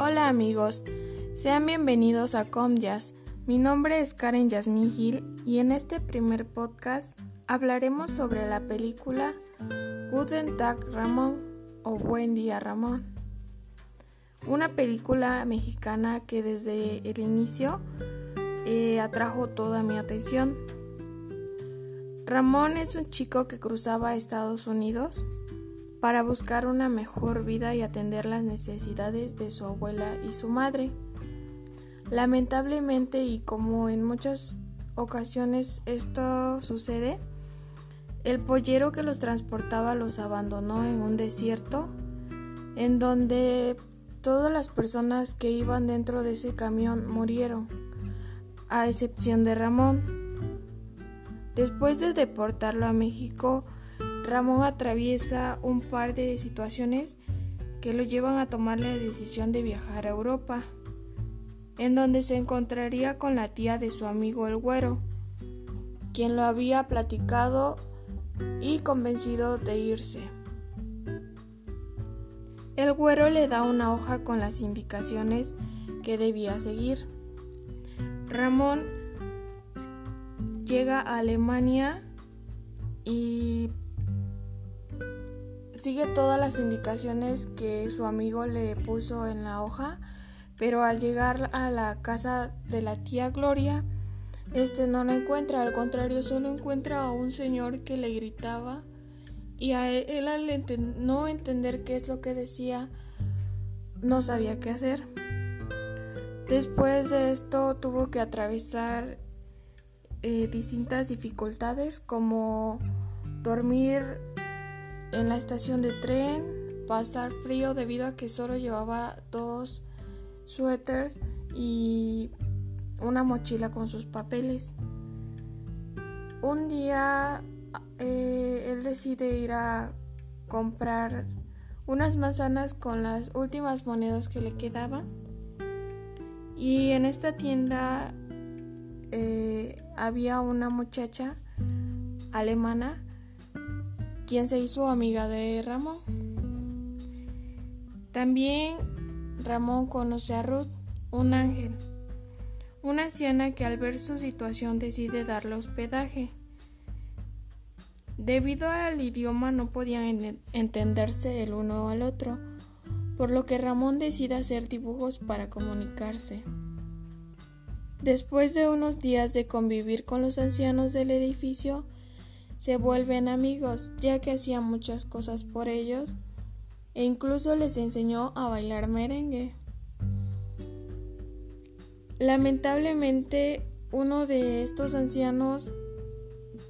Hola amigos, sean bienvenidos a Comjazz. Mi nombre es Karen Yasmin Gil y en este primer podcast hablaremos sobre la película Guten Tag Ramón o Buen Día Ramón. Una película mexicana que desde el inicio eh, atrajo toda mi atención. Ramón es un chico que cruzaba Estados Unidos para buscar una mejor vida y atender las necesidades de su abuela y su madre. Lamentablemente y como en muchas ocasiones esto sucede, el pollero que los transportaba los abandonó en un desierto en donde todas las personas que iban dentro de ese camión murieron, a excepción de Ramón. Después de deportarlo a México, Ramón atraviesa un par de situaciones que lo llevan a tomar la decisión de viajar a Europa, en donde se encontraría con la tía de su amigo el güero, quien lo había platicado y convencido de irse. El güero le da una hoja con las indicaciones que debía seguir. Ramón llega a Alemania y sigue todas las indicaciones que su amigo le puso en la hoja, pero al llegar a la casa de la tía Gloria, este no la encuentra, al contrario, solo encuentra a un señor que le gritaba y a él, al no entender qué es lo que decía, no sabía qué hacer. Después de esto tuvo que atravesar eh, distintas dificultades como dormir en la estación de tren, pasar frío debido a que solo llevaba dos suéteres y una mochila con sus papeles. Un día eh, él decide ir a comprar unas manzanas con las últimas monedas que le quedaban. Y en esta tienda eh, había una muchacha alemana quien se hizo amiga de Ramón. También Ramón conoce a Ruth, un ángel, una anciana que al ver su situación decide darle hospedaje. Debido al idioma no podían entenderse el uno al otro, por lo que Ramón decide hacer dibujos para comunicarse. Después de unos días de convivir con los ancianos del edificio, se vuelven amigos, ya que hacía muchas cosas por ellos e incluso les enseñó a bailar merengue. Lamentablemente, uno de estos ancianos,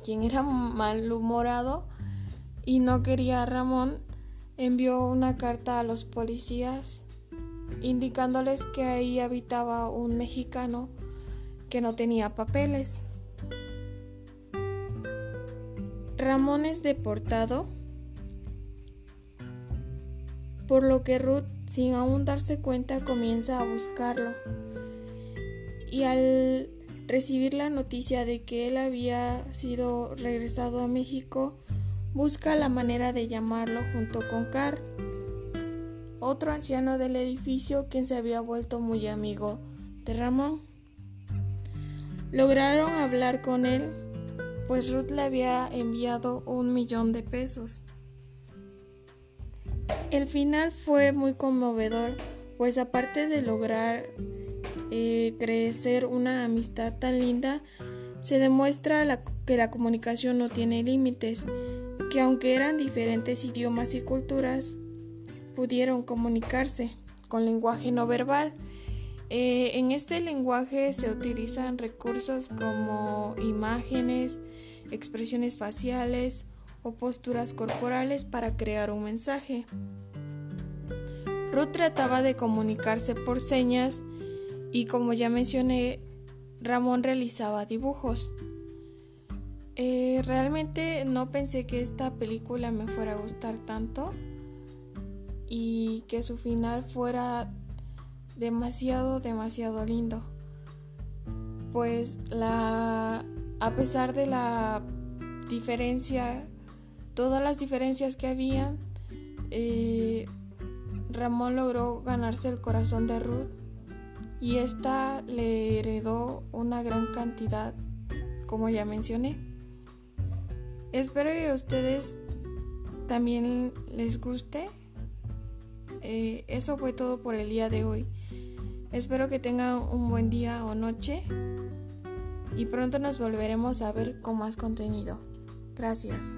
quien era malhumorado y no quería a Ramón, envió una carta a los policías indicándoles que ahí habitaba un mexicano que no tenía papeles. Ramón es deportado, por lo que Ruth, sin aún darse cuenta, comienza a buscarlo. Y al recibir la noticia de que él había sido regresado a México, busca la manera de llamarlo junto con Carl, otro anciano del edificio quien se había vuelto muy amigo de Ramón. Lograron hablar con él pues Ruth le había enviado un millón de pesos. El final fue muy conmovedor, pues aparte de lograr eh, crecer una amistad tan linda, se demuestra que la comunicación no tiene límites, que aunque eran diferentes idiomas y culturas, pudieron comunicarse con lenguaje no verbal. Eh, en este lenguaje se utilizan recursos como imágenes, expresiones faciales o posturas corporales para crear un mensaje. Ruth trataba de comunicarse por señas y como ya mencioné, Ramón realizaba dibujos. Eh, realmente no pensé que esta película me fuera a gustar tanto y que su final fuera demasiado, demasiado lindo. Pues la a pesar de la diferencia, todas las diferencias que había, eh, Ramón logró ganarse el corazón de Ruth y ésta le heredó una gran cantidad, como ya mencioné. Espero que a ustedes también les guste. Eh, eso fue todo por el día de hoy. Espero que tengan un buen día o noche y pronto nos volveremos a ver con más contenido. Gracias.